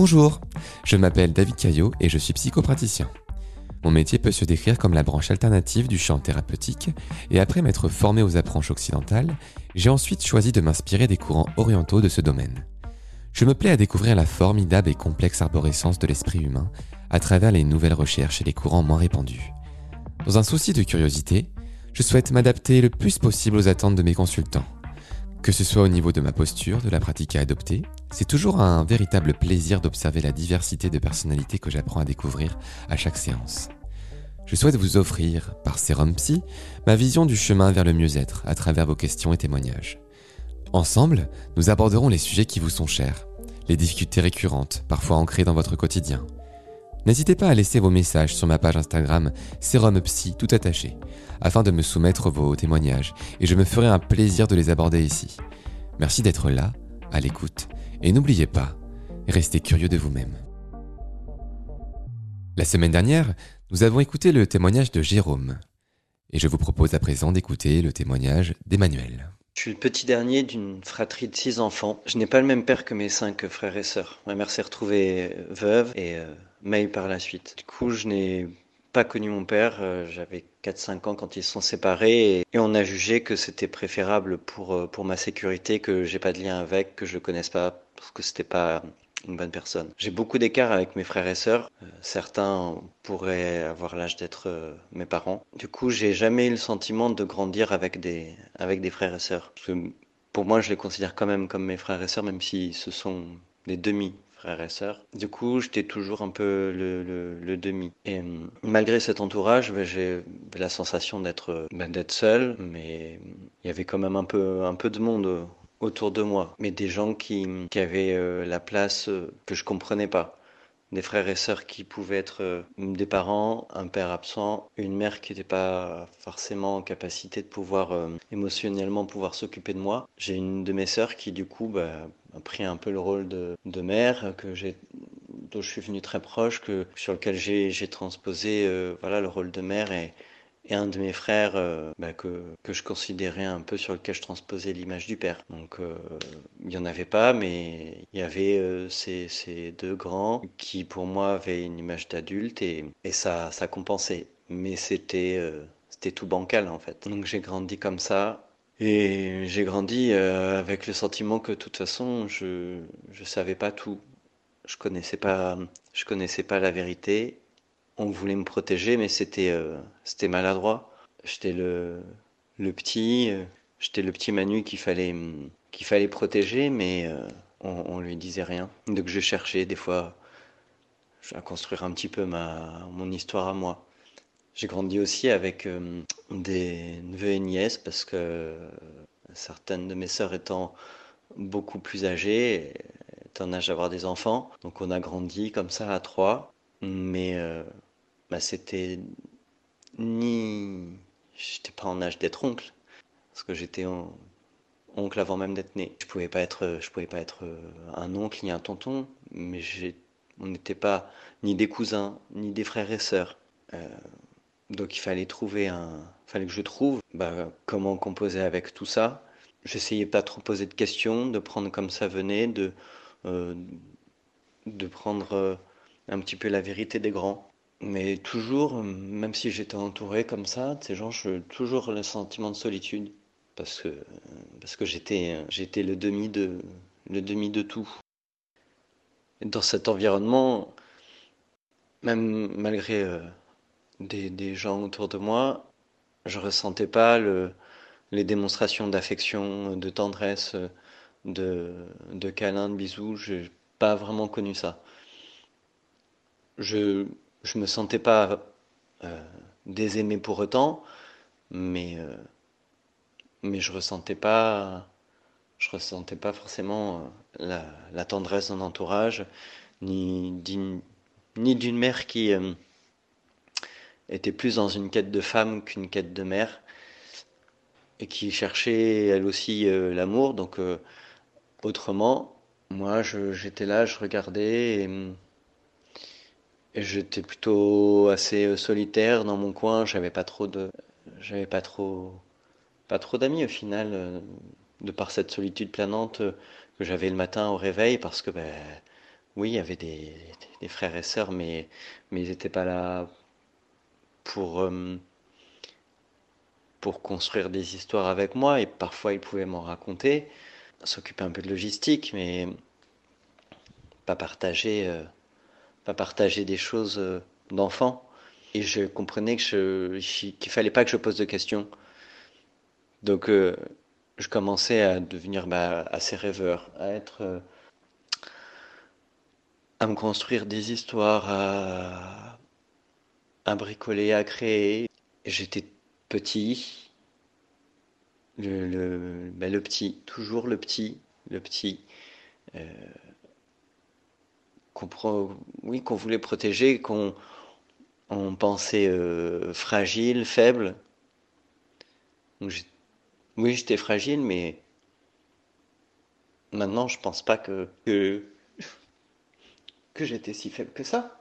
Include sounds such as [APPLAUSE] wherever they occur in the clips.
Bonjour, je m'appelle David Caillot et je suis psychopraticien. Mon métier peut se décrire comme la branche alternative du champ thérapeutique, et après m'être formé aux approches occidentales, j'ai ensuite choisi de m'inspirer des courants orientaux de ce domaine. Je me plais à découvrir la formidable et complexe arborescence de l'esprit humain à travers les nouvelles recherches et les courants moins répandus. Dans un souci de curiosité, je souhaite m'adapter le plus possible aux attentes de mes consultants. Que ce soit au niveau de ma posture, de la pratique à adopter, c'est toujours un véritable plaisir d'observer la diversité de personnalités que j'apprends à découvrir à chaque séance. Je souhaite vous offrir, par Sérum Psy, ma vision du chemin vers le mieux-être à travers vos questions et témoignages. Ensemble, nous aborderons les sujets qui vous sont chers, les difficultés récurrentes, parfois ancrées dans votre quotidien. N'hésitez pas à laisser vos messages sur ma page Instagram Sérum Psy tout attaché, afin de me soumettre vos témoignages, et je me ferai un plaisir de les aborder ici. Merci d'être là, à l'écoute, et n'oubliez pas, restez curieux de vous-même. La semaine dernière, nous avons écouté le témoignage de Jérôme, et je vous propose à présent d'écouter le témoignage d'Emmanuel. Je suis le petit dernier d'une fratrie de six enfants. Je n'ai pas le même père que mes cinq frères et sœurs. Ma mère s'est retrouvée veuve et euh, par la suite. Du coup, je n'ai pas connu mon père. Euh, j'avais 4-5 ans quand ils se sont séparés et, on a jugé que c'était préférable pour, euh, pour ma sécurité que j'ai pas de lien avec, que je le connaisse pas parce que c'était pas une bonne personne. J'ai beaucoup d'écart avec mes frères et sœurs. Euh, certains pourraient avoir l'âge d'être mes parents. Du coup, j'ai jamais eu le sentiment de grandir avec des, avec des frères et sœurs. pour moi, je les considère quand même comme mes frères et sœurs, même si ce sont des demi frères et sœurs. Du coup, j'étais toujours un peu le, demi. Et euh, malgré cet entourage, ben, j'ai la sensation d'être ben, d'être seul, mais il y avait quand même un peu, un peu de monde autour de moi, mais des gens qui, qui avaient euh, la place euh, que je comprenais pas. Des frères et sœurs qui pouvaient être euh, des parents, un père absent, une mère qui n'était pas forcément en capacité de pouvoir émotionnellement pouvoir s'occuper de moi. J'ai une de mes sœurs qui du coup bah, a pris un peu le rôle de, de mère, que j'ai dont je suis venu très proche, que sur lequel j'ai transposé voilà le rôle de mère et, et un de mes frères euh, bah, que, que, je considérais un peu sur lequel je transposais l'image du père. Donc euh, il n'y en avait pas, mais il y avait euh, ces, ces, deux grands qui pour moi avaient une image d'adulte et, et, ça, ça compensait. Mais c'était tout bancal en fait. Donc j'ai grandi comme ça. Et j'ai grandi avec le sentiment que de toute façon je je savais pas tout, je connaissais pas je connaissais pas la vérité on voulait me protéger, mais c'était euh, maladroit. J'étais le, petit, euh, j'étais le petit Manu qu'il fallait fallait protéger, mais euh, on, on lui disait rien. Donc je cherchais des fois à construire un petit peu ma mon histoire à moi. J'ai grandi aussi avec des neveux et nièces parce que certaines de mes sœurs étant beaucoup plus âgées, étant en âge d'avoir des enfants, donc on a grandi comme ça à trois. Mais bah, c'était ni. J'étais pas en âge d'être oncle, parce que j'étais oncle avant même d'être né. Je pouvais pouvais pas être euh, un oncle ni un tonton, mais on n'était pas ni des cousins, ni des frères et sœurs. Euh, donc il fallait trouver un, fallait que je trouve bah, comment composer avec tout ça. J'essayais pas trop poser de questions, de prendre comme ça venait, de, euh, de prendre un petit peu la vérité des grands. Mais toujours, même si j'étais entouré comme ça, ces gens, j'ai toujours le sentiment de solitude parce que parce que j'étais j'étais le demi de le demi de tout. Dans cet environnement, même malgré euh, des, des, gens autour de moi, je ressentais pas le, les démonstrations d'affection, de tendresse, de, de câlins, de bisous. J'ai pas vraiment connu ça. Je je me sentais pas euh, désaimé pour autant, mais euh, mais je ressentais pas je ressentais pas forcément euh, la, tendresse d'un entourage ni d'une ni d'une mère qui était plus dans une quête de femme qu'une quête de mère et qui cherchait elle aussi l'amour donc autrement moi j'étais là je regardais et J'étais plutôt assez euh, solitaire dans mon coin. J'avais pas trop de, j'avais pas trop, pas trop d'amis au final, euh, de par cette solitude planante euh, que j'avais le matin au réveil, parce que ben, oui, il y avait des, des frères et sœurs, mais, mais ils n'étaient pas là pour, euh, pour construire des histoires avec moi, et parfois ils pouvaient m'en raconter, s'occuper un peu de logistique, mais pas partager, euh, pas partager des choses euh, d'enfants. Et je comprenais que je, qu'il fallait pas que je pose de questions. Donc je commençais à devenir bah, assez rêveur, à être à me construire des histoires, à, à bricoler, à créer. J'étais petit, le, le, ben le, petit, toujours le petit, le petit, euh, qu'on oui, qu'on voulait protéger, qu'on on pensait euh, fragile, faible. Oui, j'étais fragile, mais maintenant, je pense pas que j'étais si faible que ça.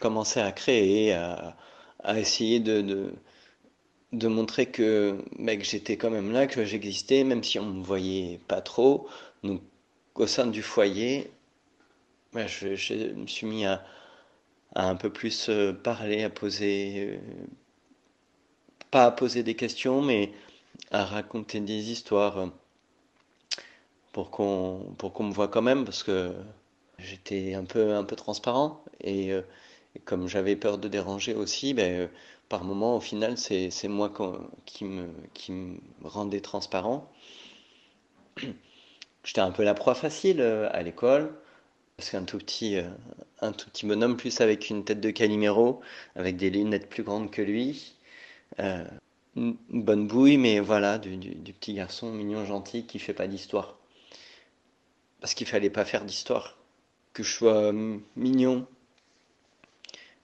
Commencer à créer, à, essayer de, montrer que j'étais quand même là, que j'existais, même si on me voyait pas trop. Donc, au sein du foyer, je, me suis mis à, un peu plus euh, parler, à poser, euh, pas à poser des questions, mais à raconter des histoires euh, pour qu'on pour qu'on me voit quand même, parce que J'étais un peu, un peu transparent et, comme j'avais peur de déranger aussi, ben, euh, par moment, au final, c'est, moi qui me, rendais transparent. [CLEARS THROAT] J'étais un peu la proie facile euh, à l'école, parce qu'un tout petit, un tout petit bonhomme, plus avec une tête de Calimero, avec des lunettes plus grandes que lui. une bonne bouille, mais voilà, du, petit garçon mignon, gentil, qui fait pas d'histoire. Parce qu'il fallait pas faire d'histoire que je sois euh, mignon.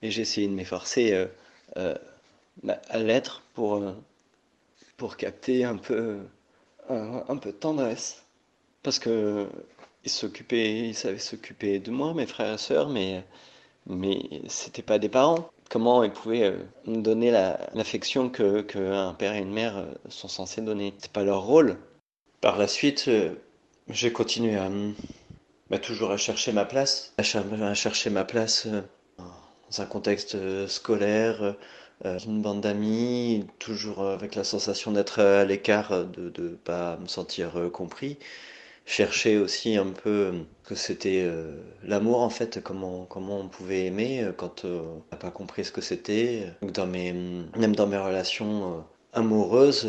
Et j'ai essayé de m'efforcer euh, euh, à l'être pour, pour capter un peu, un, peu de tendresse. Parce que ils s'occupaient, ils savaient s'occuper de moi, mes frères et sœurs, mais, mais c'était pas des parents. Comment ils pouvaient me donner l'affection que, que, un père et une mère sont censés donner? C'est pas leur rôle. Par la suite, j'ai continué à, bah, toujours à chercher ma place, à, chercher ma place euh, dans un contexte euh, scolaire, euh, une bande d'amis, toujours avec la sensation d'être à l'écart, de ne pas me sentir compris. Chercher aussi un peu que c'était l'amour en fait, comment, comment on pouvait aimer quand on n'a pas compris ce que c'était. Mes, même dans mes relations amoureuses,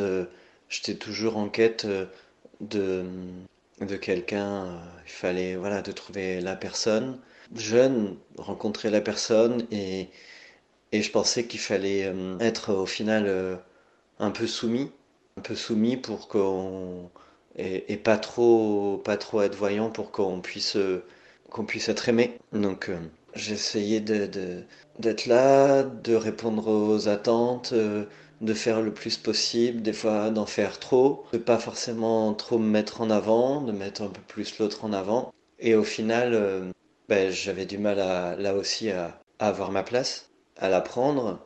j'étais toujours en quête de de quelqu'un, euh, il fallait voilà de trouver la personne. Jeune, rencontrer la personne et, et je pensais qu'il fallait euh, être au final euh, un peu soumis, un peu soumis pour qu'on et, pas trop pas trop être voyant pour qu'on puisse qu'on puisse être aimé. Donc j'essayais de, d'être là, de répondre aux attentes de faire le plus possible, des fois d'en faire trop, de pas forcément trop me mettre en avant, de mettre un peu plus l'autre en avant. Et au final, euh, ben, j'avais du mal là aussi à, avoir ma place, à la prendre.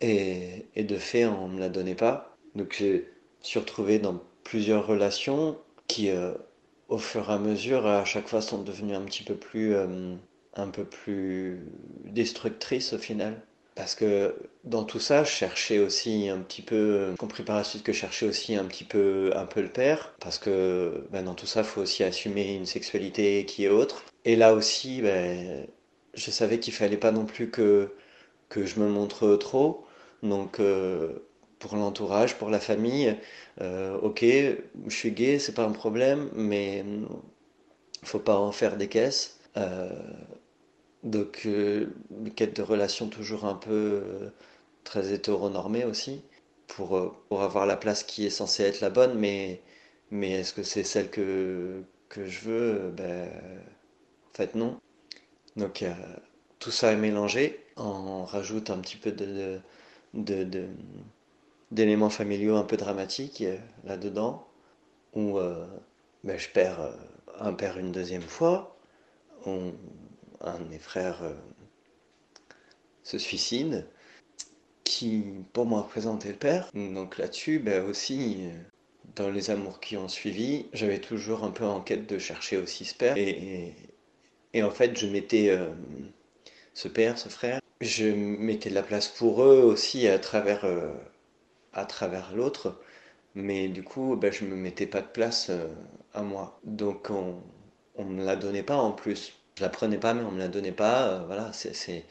Et, de fait, on me la donnait pas. Donc je suis retrouvé dans plusieurs relations qui, euh, au fur et à mesure, à chaque fois, sont devenues un petit peu plus, euh, un peu plus destructrices au final. Parce que dans tout ça, je cherchais aussi un petit peu, compris par la suite que je cherchais aussi un petit peu, un peu le père, parce que ben, dans tout ça, il faut aussi assumer une sexualité qui est autre. Et là aussi, ben, je savais qu'il fallait pas non plus que, que je me montre trop. Donc, euh, pour l'entourage, pour la famille, euh, ok, je suis gay, c'est pas un problème, mais faut pas en faire des caisses. Euh, donc, euh, une quête de relation toujours un peu euh, très hétéronormée aussi, pour, euh, pour avoir la place qui est censée être la bonne, mais, mais est-ce que c'est celle que, que je veux? Ben, En fait, non. Donc, tout ça est mélangé. On rajoute un petit peu de, de, d'éléments familiaux un peu dramatiques là-dedans, où ben, je perds un père une deuxième fois. Un de mes frères euh, se suicide, qui pour moi représentait le père. Donc là-dessus, ben aussi, euh, dans les amours qui ont suivi, j'avais toujours un peu en quête de chercher aussi ce père. Et, en fait, je mettais euh, ce père, ce frère, je mettais de la place pour eux aussi à travers, travers l'autre. Mais du coup, ben, je me mettais pas de place à moi. Donc on, on me la donnait pas en plus. Je la prenais pas, mais on me la donnait pas. voilà, c'est,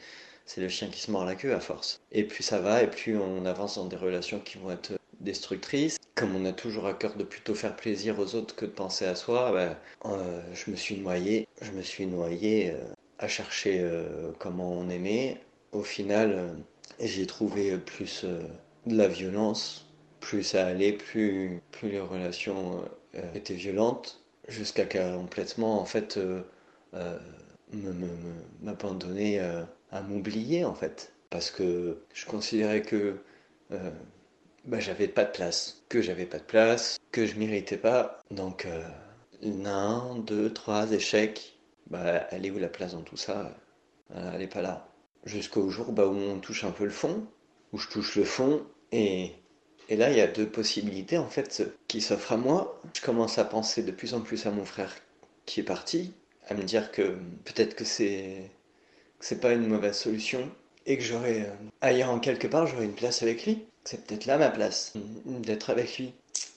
le chien qui se mord la queue à force. Et plus ça va, et plus on avance dans des relations qui vont être destructrices. Comme on a toujours à cœur de plutôt faire plaisir aux autres que de penser à soi, euh, je me suis noyé. Je me suis noyé euh, à chercher euh, comment on aimait. Au final, j'ai trouvé plus de la violence. Plus ça allait, plus, plus les relations étaient violentes, jusqu'à complètement, en fait, m'abandonner à m'oublier, en fait. Parce que je considérais que bah, j'avais pas de place, que j'avais pas de place, que je méritais pas. Donc, euh, un, deux, trois échecs, bah, elle est où la place dans tout ça? Euh, Elle est pas là. Jusqu'au jour bah, où on touche un peu le fond, où je touche le fond, et, et là, il y a deux possibilités en fait qui s'offrent à moi. Je commence à penser de plus en plus à mon frère qui est parti, à me dire que peut-être que c'est c'est pas une mauvaise solution et que j'aurais euh, ailleurs en quelque part j'aurais une place avec lui. C'est peut-être là ma place, d'être avec lui,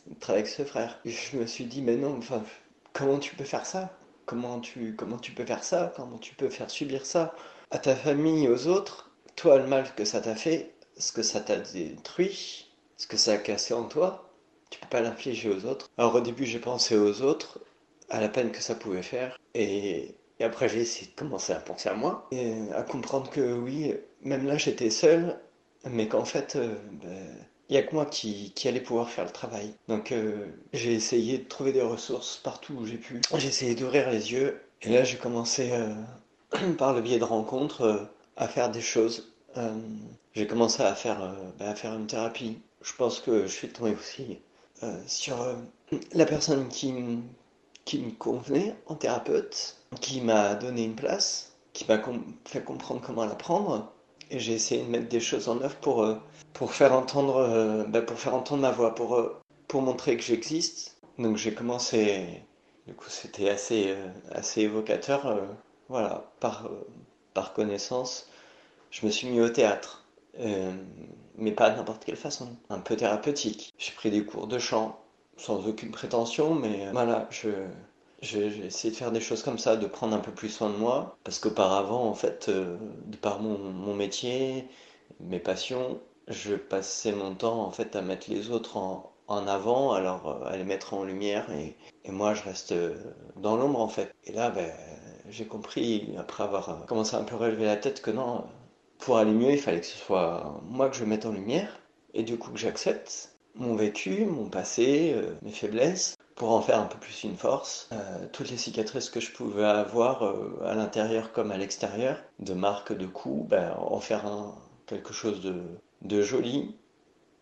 d'être avec ce frère. je me suis dit, mais non, enfin, comment tu peux faire ça? Comment tu, comment tu peux faire ça? Comment tu peux faire subir ça? À ta famille, aux autres? Toi, le mal que ça t'a fait, ce que ça t'a détruit, ce que ça a cassé en toi, tu peux pas l'infliger aux autres. Alors au début, j'ai pensé aux autres, à la peine que ça pouvait faire, et, après j'ai essayé de commencer à penser à moi, et à comprendre que oui, même là j'étais seul, mais qu'en fait, euh, ben, il n'y a que moi qui, qui, allait pouvoir faire le travail. Donc euh, j'ai essayé de trouver des ressources partout où j'ai pu. J'ai essayé d'ouvrir les yeux. Et là, j'ai commencé, euh, [CLEARS THROAT] par le biais de rencontres, à faire des choses. j'ai commencé à faire, ben, à faire une thérapie. Je pense que je suis tombé aussi sur la personne qui, qui me convenait en thérapeute, qui m'a donné une place, qui m'a fait comprendre comment la prendre et j'ai essayé de mettre des choses en œuvre pour, euh, pour, faire, entendre, euh, bah, pour faire entendre ma voix, pour, euh, pour montrer que j'existe. Donc j'ai commencé, du coup c'était assez, assez évocateur, voilà, par, par connaissance, je me suis mis au théâtre. mais pas n'importe quelle façon, un peu thérapeutique. J'ai pris des cours de chant, sans aucune prétention, mais voilà, je, j'ai essayé de faire des choses comme ça, de prendre un peu plus soin de moi, parce qu'auparavant, en fait, euh, de par mon, métier, mes passions, je passais mon temps en fait à mettre les autres en, avant, alors euh, à les mettre en lumière, et, moi je reste euh, dans l'ombre en fait. Et là, ben, j'ai compris, après avoir commencé à un peu relever la tête, que non, pour aller mieux, il fallait que ce soit moi que je mette en lumière, et du coup que j'accepte mon vécu, mon passé, mes faiblesses, pour en faire un peu plus une force. Euh, toutes les cicatrices que je pouvais avoir euh, à l'intérieur comme à l'extérieur, de marques, de coups, ben, en faire un, quelque chose de, de joli.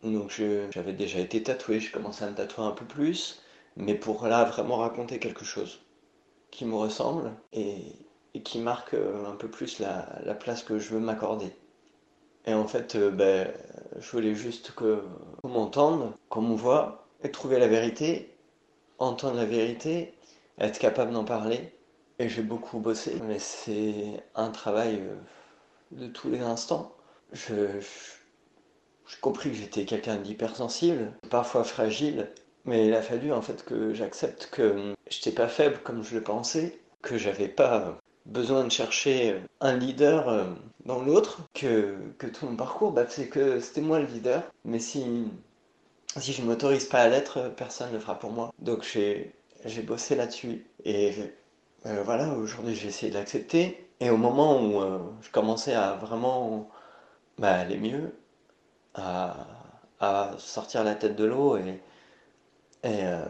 Donc j'avais déjà été tatoué, je commençais à me tatouer un peu plus, mais pour là vraiment raconter quelque chose qui me ressemble et, qui marque euh, un peu plus la place que je veux m'accorder. Et en fait, ben, je voulais juste qu'on m'entende, qu'on me voit, et trouver la vérité entendre la vérité, être capable d'en parler. Et j'ai beaucoup bossé, mais c'est un travail euh, de tous les instants. Je, j'ai compris que j'étais quelqu'un d'hypersensible, parfois fragile, mais il a fallu en fait que j'accepte que j'étais pas faible comme je le pensais, que j'avais pas besoin de chercher un leader euh, dans l'autre, que, que tout mon parcours, bah, c'est que c'était moi le leader. Mais si si je ne m'autorise pas à l'être, personne ne le fera pour moi. Donc j'ai, bossé là-dessus. Et euh, voilà, aujourd'hui j'ai essayé de l'accepter. Et au moment où euh, je commençais à vraiment bah, aller mieux, à, à, sortir la tête de l'eau et, et euh,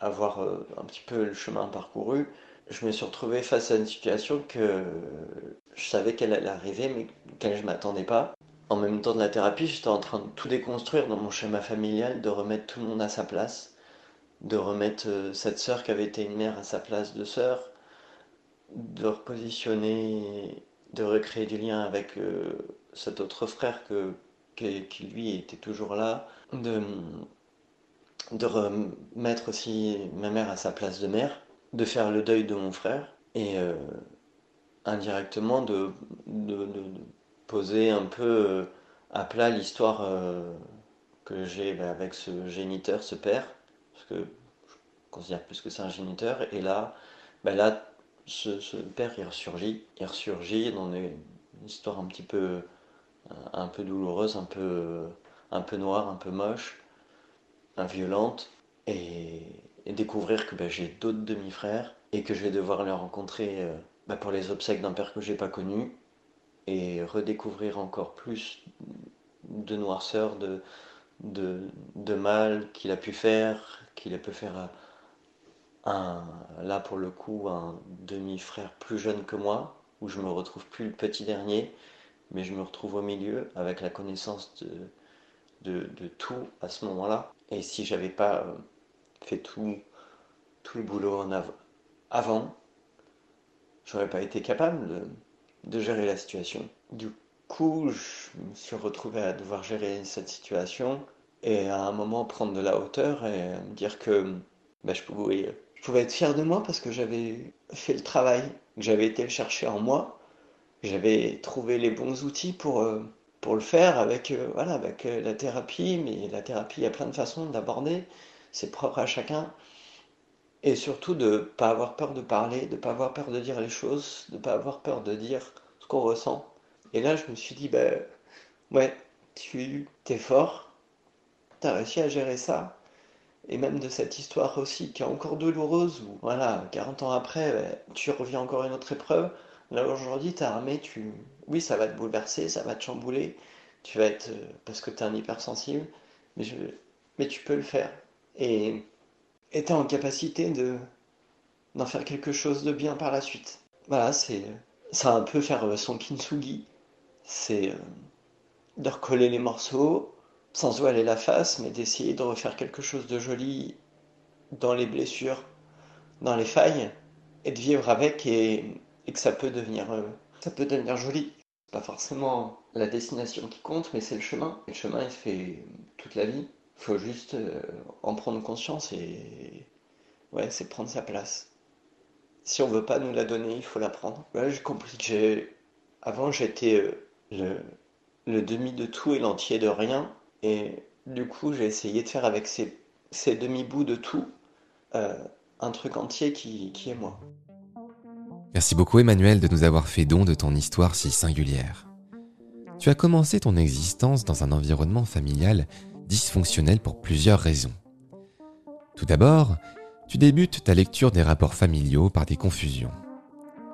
avoir un petit peu le chemin parcouru, je me suis retrouvé face à une situation que je savais qu'elle allait arriver, mais qu'elle je m'attendais pas. En même temps de la thérapie, j'étais en train de tout déconstruire dans mon schéma familial, de remettre tout le monde à sa place, de remettre euh, cette sœur qui avait été une mère à sa place de sœur, de repositionner, de recréer du lien avec euh, cet autre frère que, qui lui était toujours là, de, de remettre aussi ma mère à sa place de mère, de faire le deuil de mon frère. Et, euh, indirectement de, poser un peu à plat l'histoire que j'ai bah, avec ce géniteur, ce père, parce que je considère plus que c'est un géniteur, et là, bah, là ce, père il ressurgit, il ressurgit dans une histoire un petit peu, un peu douloureuse, un peu, un peu noire, un peu moche, violente, et, découvrir que bah, j'ai d'autres demi-frères et que je vais devoir les rencontrer euh, bah, pour les obsèques d'un père que j'ai pas connu et redécouvrir encore plus de noirceur, de, de, de mal qu'il a pu faire, qu'il a pu faire à, un, là pour le coup, un demi-frère plus jeune que moi, où je me retrouve plus le petit dernier, mais je me retrouve au milieu avec la connaissance de, de, tout à ce moment-là. Et si j'avais pas euh, fait tout, tout le boulot en av avant, j'aurais pas été capable de, gérer la situation. Du coup, je me suis retrouvé à devoir gérer cette situation et à un moment prendre de la hauteur et me dire que bah, je pouvais je pouvais être fier de moi parce que j'avais fait le travail, que j'avais été le chercher en moi, j'avais trouvé les bons outils pour, euh, pour le faire avec, euh, voilà, avec euh, la thérapie, mais la thérapie, il y a plein de façons d'aborder, c'est propre à chacun. Et surtout de ne pas avoir peur de parler, de ne pas avoir peur de dire les choses, de ne pas avoir peur de dire ce qu'on ressent. Et là, je me suis dit, ben, ouais, tu es fort, tu as réussi à gérer ça, et même de cette histoire aussi qui est encore douloureuse, où voilà, 40 ans après, tu reviens encore une autre épreuve. Là aujourd'hui, t'es armé, tu... oui, ça va te bouleverser, ça va te chambouler, tu vas être, euh, parce que t'es un hypersensible, mais tu peux le faire. Et t'es en capacité de d'en faire quelque chose de bien par la suite. Voilà, c'est ça un peu faire euh, son kintsugi, c'est euh, de recoller les morceaux, sans voiler la face, mais d'essayer de refaire quelque chose de joli dans les blessures, dans les failles, et de vivre avec et, que ça peut devenir, euh, ça peut devenir joli. Pas forcément la destination qui compte, mais c'est le chemin. le chemin, il fait toute la vie. Il faut juste euh, en prendre conscience et ouais, c'est prendre sa place. Si on veut pas nous la donner, il faut la prendre. Ouais, j'ai compris que j'ai avant j'étais euh, le, le demi de tout et l'entier de rien. Et du coup, j'ai essayé de faire avec ces, ces demi-bouts de tout euh, un truc entier qui, qui est moi. Merci beaucoup Emmanuel de nous avoir fait don de ton histoire si singulière. Tu as commencé ton existence dans un environnement familial dysfonctionnel pour plusieurs raisons. Tout d'abord, tu débutes ta lecture des rapports familiaux par des confusions.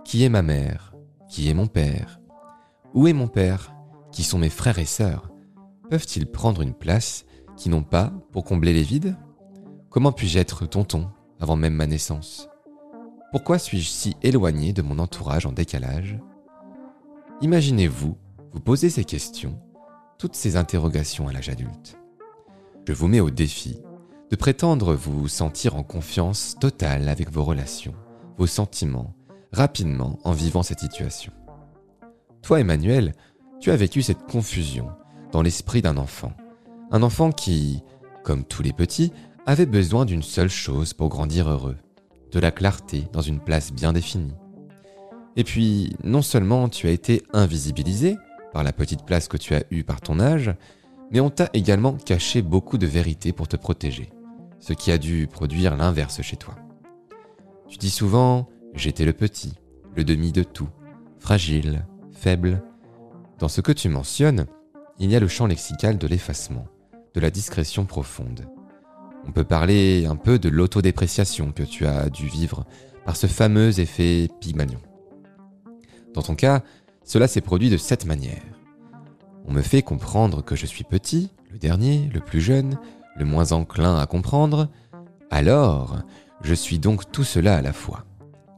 Qui est ma mère? Qui est mon père? Où est mon père? Qui sont mes frères et sœurs? Peuvent-ils prendre une place qui n'ont pas pour combler les vides? Comment puis-je être tonton avant même ma naissance? Pourquoi suis-je si éloigné de mon entourage en décalage? Imaginez-vous vous poser ces questions, toutes ces interrogations à l'âge adulte. Je vous mets au défi de prétendre vous sentir en confiance totale avec vos relations, vos sentiments, rapidement en vivant cette situation. Toi, Emmanuel, tu as vécu cette confusion dans l'esprit d'un enfant. Un enfant qui, comme tous les petits, avait besoin d'une seule chose pour grandir heureux, de la clarté dans une place bien définie. Et puis, non seulement tu as été invisibilisé par la petite place que tu as eue par ton âge, mais on t'a également caché beaucoup de vérités pour te protéger, ce qui a dû produire l'inverse chez toi. Tu dis souvent J'étais le petit, le demi de tout, fragile, faible. Dans ce que tu mentionnes, il y a le champ lexical de l'effacement, de la discrétion profonde. On peut parler un peu de l'autodépréciation que tu as dû vivre par ce fameux effet Pygmalion. Dans ton cas, cela s'est produit de cette manière. On me fait comprendre que je suis petit, le dernier, le plus jeune, le moins enclin à comprendre, alors je suis donc tout cela à la fois.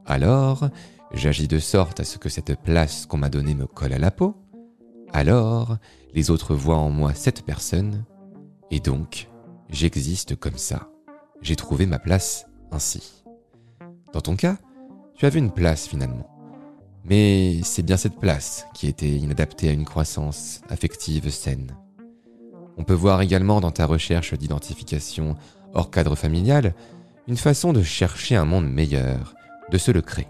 Alors, j'agis de sorte à ce que cette place qu'on m'a donnée me colle à la peau. Alors, les autres voient en moi cette personne, et donc j'existe comme ça. J'ai trouvé ma place ainsi. Dans ton cas, tu avais une place finalement. Mais c'est bien cette place qui était inadaptée à une croissance affective saine. On peut voir également dans ta recherche d'identification hors cadre familial une façon de chercher un monde meilleur, de se le créer.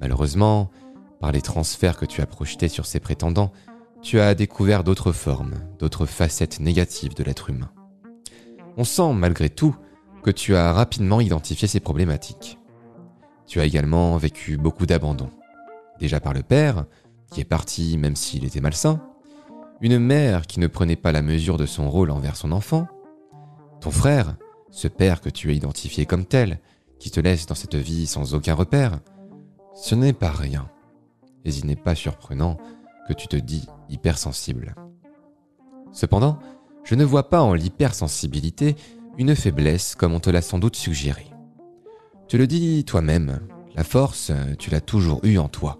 Malheureusement, Par les transferts que tu as projetés sur ces prétendants, tu as découvert d'autres formes, d'autres facettes négatives de l'être humain. On sent malgré tout que tu as rapidement identifié ces problématiques. Tu as également vécu beaucoup d'abandon. Déjà par le père, qui est parti même s'il était malsain, une mère qui ne prenait pas la mesure de son rôle envers son enfant, ton frère, ce père que tu as identifié comme tel, qui te laisse dans cette vie sans aucun repère, ce n'est pas rien. Et il n'est pas surprenant que tu te dis hypersensible. Cependant, je ne vois pas en l'hypersensibilité une faiblesse comme on te l'a sans doute suggéré. Tu le dis toi-même, la force, tu l'as toujours eue en toi.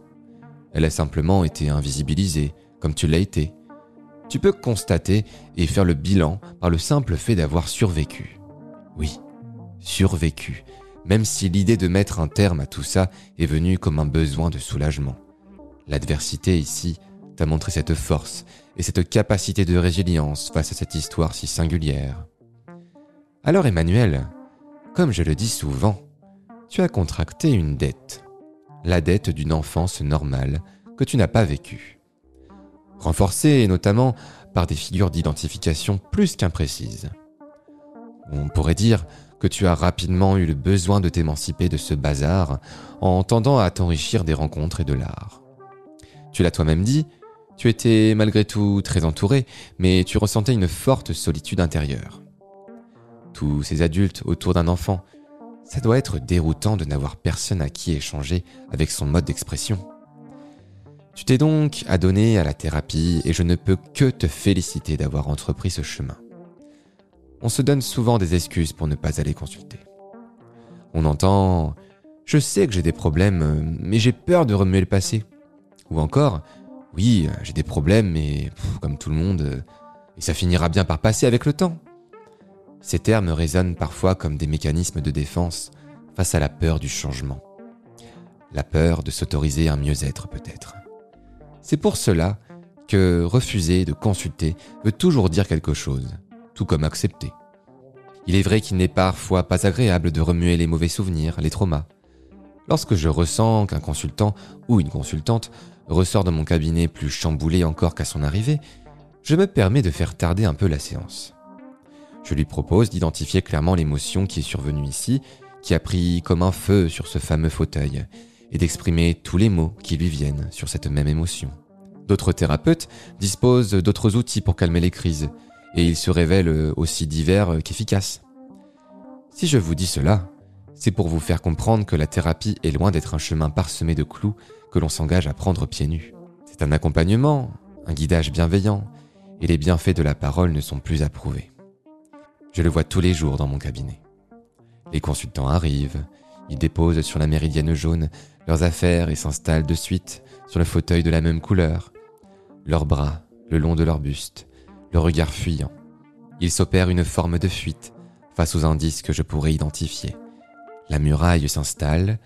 Elle a simplement été invisibilisée, comme tu l'as été. Tu peux constater et faire le bilan par le simple fait d'avoir survécu. Oui, survécu, même si l'idée de mettre un terme à tout ça est venue comme un besoin de soulagement. L'adversité ici t'a montré cette force et cette capacité de résilience face à cette histoire si singulière. Alors Emmanuel, comme je le dis souvent, tu as contracté une dette. La dette d'une enfance normale que tu n'as pas vécue. Renforcée notamment par des figures d'identification plus qu'imprécises. On pourrait dire que tu as rapidement eu le besoin de t'émanciper de ce bazar en tendant à t'enrichir des rencontres et de l'art. Tu l'as toi-même dit, tu étais malgré tout très entouré, mais tu ressentais une forte solitude intérieure. Tous ces adultes autour d'un enfant, ça doit être déroutant de n'avoir personne à qui échanger avec son mode d'expression. Tu t'es donc adonné à la thérapie et je ne peux que te féliciter d'avoir entrepris ce chemin on se donne souvent des excuses pour ne pas aller consulter. On entend ⁇ Je sais que j'ai des problèmes, mais j'ai peur de remuer le passé ⁇ Ou encore ⁇ Oui, j'ai des problèmes, mais comme tout le monde, et ça finira bien par passer avec le temps. Ces termes résonnent parfois comme des mécanismes de défense face à la peur du changement. La peur de s'autoriser un mieux-être peut-être. C'est pour cela que refuser de consulter veut toujours dire quelque chose tout comme accepter. Il est vrai qu'il n'est parfois pas agréable de remuer les mauvais souvenirs, les traumas. Lorsque je ressens qu'un consultant ou une consultante ressort de mon cabinet plus chamboulé encore qu'à son arrivée, je me permets de faire tarder un peu la séance. Je lui propose d'identifier clairement l'émotion qui est survenue ici, qui a pris comme un feu sur ce fameux fauteuil, et d'exprimer tous les mots qui lui viennent sur cette même émotion. D'autres thérapeutes disposent d'autres outils pour calmer les crises, et il se révèle euh, aussi divers euh, qu'efficace. Si je vous dis cela, c'est pour vous faire comprendre que la thérapie est loin d'être un chemin parsemé de clous que l'on s'engage à prendre pieds nus. C'est un accompagnement, un guidage bienveillant, et les bienfaits de la parole ne sont plus approuvés. Je le vois tous les jours dans mon cabinet. Les consultants arrivent, ils déposent sur la méridienne jaune leurs affaires et s'installent de suite sur le fauteuil de la même couleur, leurs bras le long de leur buste, le regard fuyant. Il s'opère une forme de fuite face aux indices que je pourrais identifier. La muraille s'installe,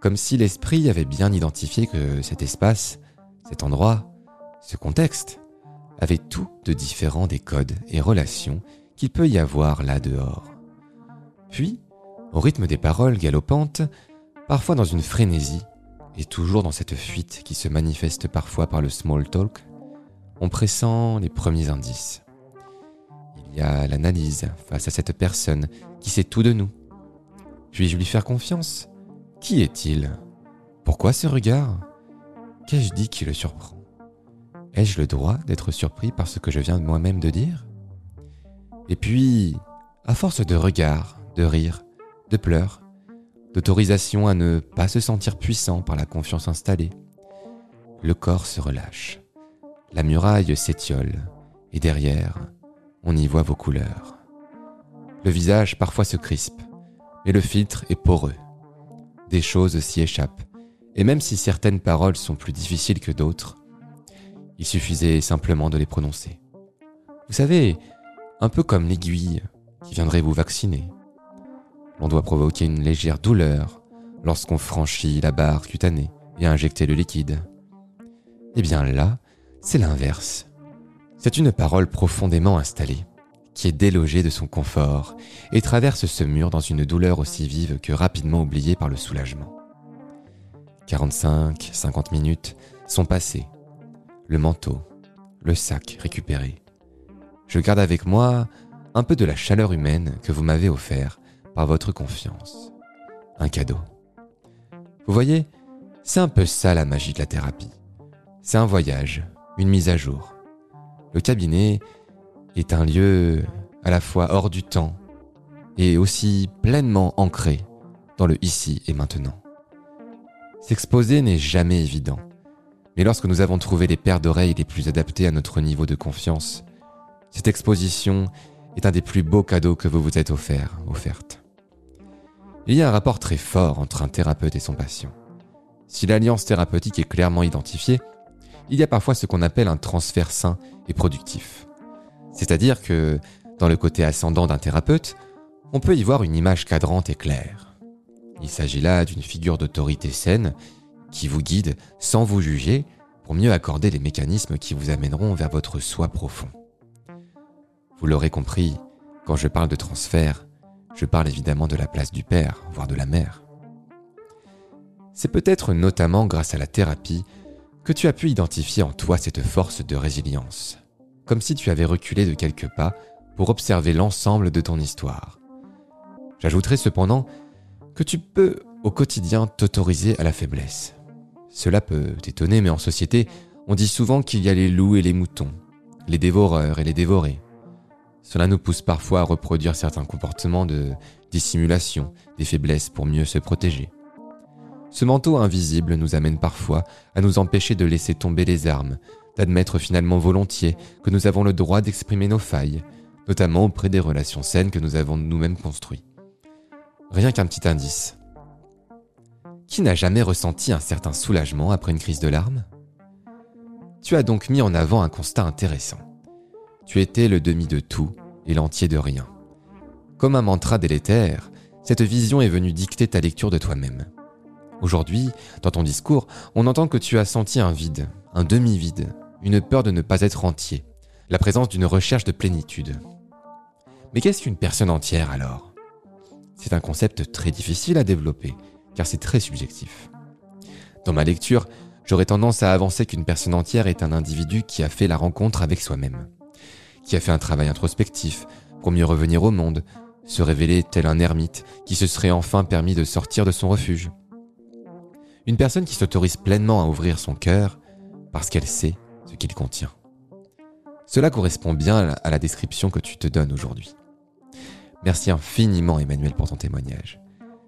comme si l'esprit avait bien identifié que cet espace, cet endroit, ce contexte, avait tout de différent des codes et relations qu'il peut y avoir là dehors. Puis, au rythme des paroles galopantes, parfois dans une frénésie, et toujours dans cette fuite qui se manifeste parfois par le small talk, on pressent les premiers indices. Il y a l'analyse face à cette personne qui sait tout de nous. Puis-je lui faire confiance? Qui est-il? Pourquoi ce regard? Qu'ai-je dit qui le surprend? Ai-je le droit d'être surpris par ce que je viens moi-même de dire? Et puis, à force de regards, de rires, de pleurs, d'autorisation à ne pas se sentir puissant par la confiance installée, le corps se relâche. La muraille s'étiole, et derrière, on y voit vos couleurs. Le visage parfois se crispe, mais le filtre est poreux. Des choses s'y échappent, et même si certaines paroles sont plus difficiles que d'autres, il suffisait simplement de les prononcer. Vous savez, un peu comme l'aiguille qui viendrait vous vacciner. L'on doit provoquer une légère douleur lorsqu'on franchit la barre cutanée et injecter le liquide. Eh bien là, c'est l'inverse. C'est une parole profondément installée, qui est délogée de son confort et traverse ce mur dans une douleur aussi vive que rapidement oubliée par le soulagement. 45, 50 minutes sont passées. Le manteau, le sac récupéré. Je garde avec moi un peu de la chaleur humaine que vous m'avez offert par votre confiance. Un cadeau. Vous voyez, c'est un peu ça la magie de la thérapie. C'est un voyage, une mise à jour. Le cabinet est un lieu à la fois hors du temps et aussi pleinement ancré dans le ici et maintenant. S'exposer n'est jamais évident, mais lorsque nous avons trouvé les paires d'oreilles les plus adaptées à notre niveau de confiance, cette exposition est un des plus beaux cadeaux que vous vous êtes offert, offerte. Il y a un rapport très fort entre un thérapeute et son patient. Si l'alliance thérapeutique est clairement identifiée, il y a parfois ce qu'on appelle un transfert sain et productif. C'est-à-dire que, dans le côté ascendant d'un thérapeute, on peut y voir une image cadrante et claire. Il s'agit là d'une figure d'autorité saine qui vous guide sans vous juger pour mieux accorder les mécanismes qui vous amèneront vers votre soi profond. Vous l'aurez compris, quand je parle de transfert, je parle évidemment de la place du père, voire de la mère. C'est peut-être notamment grâce à la thérapie que tu as pu identifier en toi cette force de résilience, comme si tu avais reculé de quelques pas pour observer l'ensemble de ton histoire. J'ajouterai cependant que tu peux au quotidien t'autoriser à la faiblesse. Cela peut t'étonner, mais en société, on dit souvent qu'il y a les loups et les moutons, les dévoreurs et les dévorés. Cela nous pousse parfois à reproduire certains comportements de dissimulation, des faiblesses pour mieux se protéger. Ce manteau invisible nous amène parfois à nous empêcher de laisser tomber les armes, d'admettre finalement volontiers que nous avons le droit d'exprimer nos failles, notamment auprès des relations saines que nous avons nous-mêmes construites. Rien qu'un petit indice. Qui n'a jamais ressenti un certain soulagement après une crise de larmes? Tu as donc mis en avant un constat intéressant. Tu étais le demi de tout et l'entier de rien. Comme un mantra délétère, cette vision est venue dicter ta lecture de toi-même. Aujourd'hui, dans ton discours, on entend que tu as senti un vide, un demi-vide, une peur de ne pas être entier, la présence d'une recherche de plénitude. Mais qu'est-ce qu'une personne entière alors? C'est un concept très difficile à développer, car c'est très subjectif. Dans ma lecture, j'aurais tendance à avancer qu'une personne entière est un individu qui a fait la rencontre avec soi-même, qui a fait un travail introspectif pour mieux revenir au monde, se révéler tel un ermite qui se serait enfin permis de sortir de son refuge, une personne qui s'autorise pleinement à ouvrir son cœur parce qu'elle sait ce qu'il contient. Cela correspond bien à la description que tu te donnes aujourd'hui. Merci infiniment Emmanuel pour ton témoignage.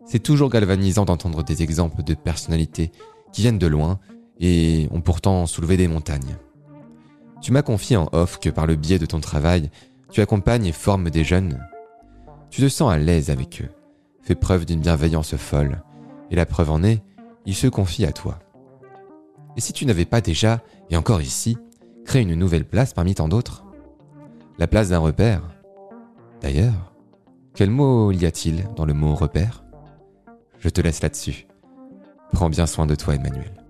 C'est toujours galvanisant d'entendre des exemples de personnalités qui viennent de loin et ont pourtant soulevé des montagnes. Tu m'as confié en off que par le biais de ton travail, tu accompagnes et formes des jeunes. Tu te sens à l'aise avec eux, fais preuve d'une bienveillance folle, et la preuve en est il se confie à toi. Et si tu n'avais pas déjà, et encore ici, créé une nouvelle place parmi tant d'autres? La place d'un repère? D'ailleurs, quel mot y a-t-il dans le mot repère? Je te laisse là-dessus. Prends bien soin de toi, Emmanuel.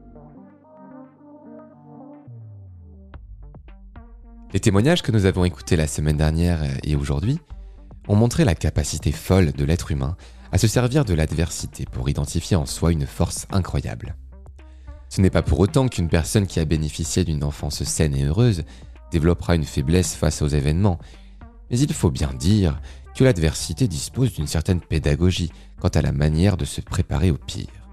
Les témoignages que nous avons écoutés la semaine dernière et aujourd'hui ont montré la capacité folle de l'être humain à se servir de l'adversité pour identifier en soi une force incroyable. Ce n'est pas pour autant qu'une personne qui a bénéficié d'une enfance saine et heureuse développera une faiblesse face aux événements, mais il faut bien dire que l'adversité dispose d'une certaine pédagogie quant à la manière de se préparer au pire.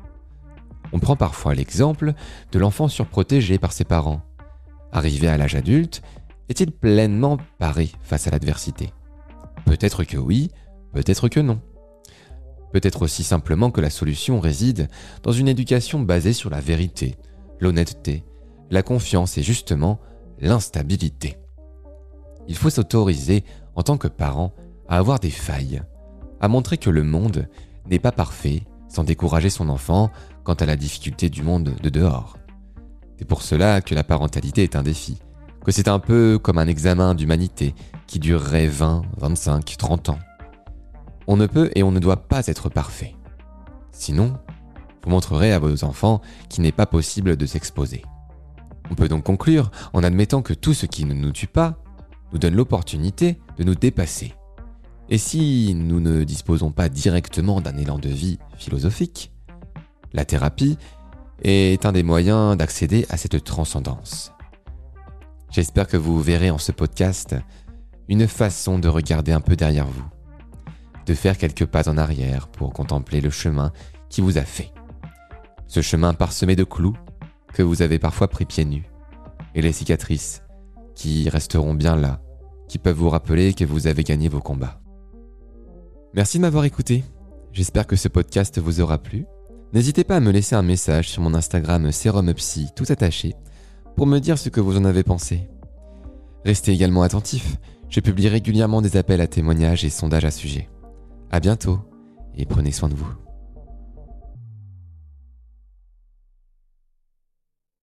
On prend parfois l'exemple de l'enfant surprotégé par ses parents. Arrivé à l'âge adulte, est-il pleinement paré face à l'adversité? Peut-être que oui, peut-être que non. Peut-être aussi simplement que la solution réside dans une éducation basée sur la vérité, l'honnêteté, la confiance et justement l'instabilité. Il faut s'autoriser, en tant que parent, à avoir des failles, à montrer que le monde n'est pas parfait sans décourager son enfant quant à la difficulté du monde de dehors. C'est pour cela que la parentalité est un défi, que c'est un peu comme un examen d'humanité qui durerait 20, 25, 30 ans. On ne peut et on ne doit pas être parfait. Sinon, vous montrerez à vos enfants qu'il n'est pas possible de s'exposer. On peut donc conclure en admettant que tout ce qui ne nous tue pas nous donne l'opportunité de nous dépasser. Et si nous ne disposons pas directement d'un élan de vie philosophique, la thérapie est un des moyens d'accéder à cette transcendance. J'espère que vous verrez en ce podcast une façon de regarder un peu derrière vous, de faire quelques pas en arrière pour contempler le chemin qui vous a fait. Ce chemin parsemé de clous que vous avez parfois pris pieds nus, et les cicatrices qui resteront bien là, qui peuvent vous rappeler que vous avez gagné vos combats. Merci de m'avoir écouté. J'espère que ce podcast vous aura plu. N'hésitez pas à me laisser un message sur mon Instagram SérumPsy tout attaché pour me dire ce que vous en avez pensé. Restez également attentifs, je publie régulièrement des appels à témoignages et sondages à sujet. À bientôt et prenez soin de vous.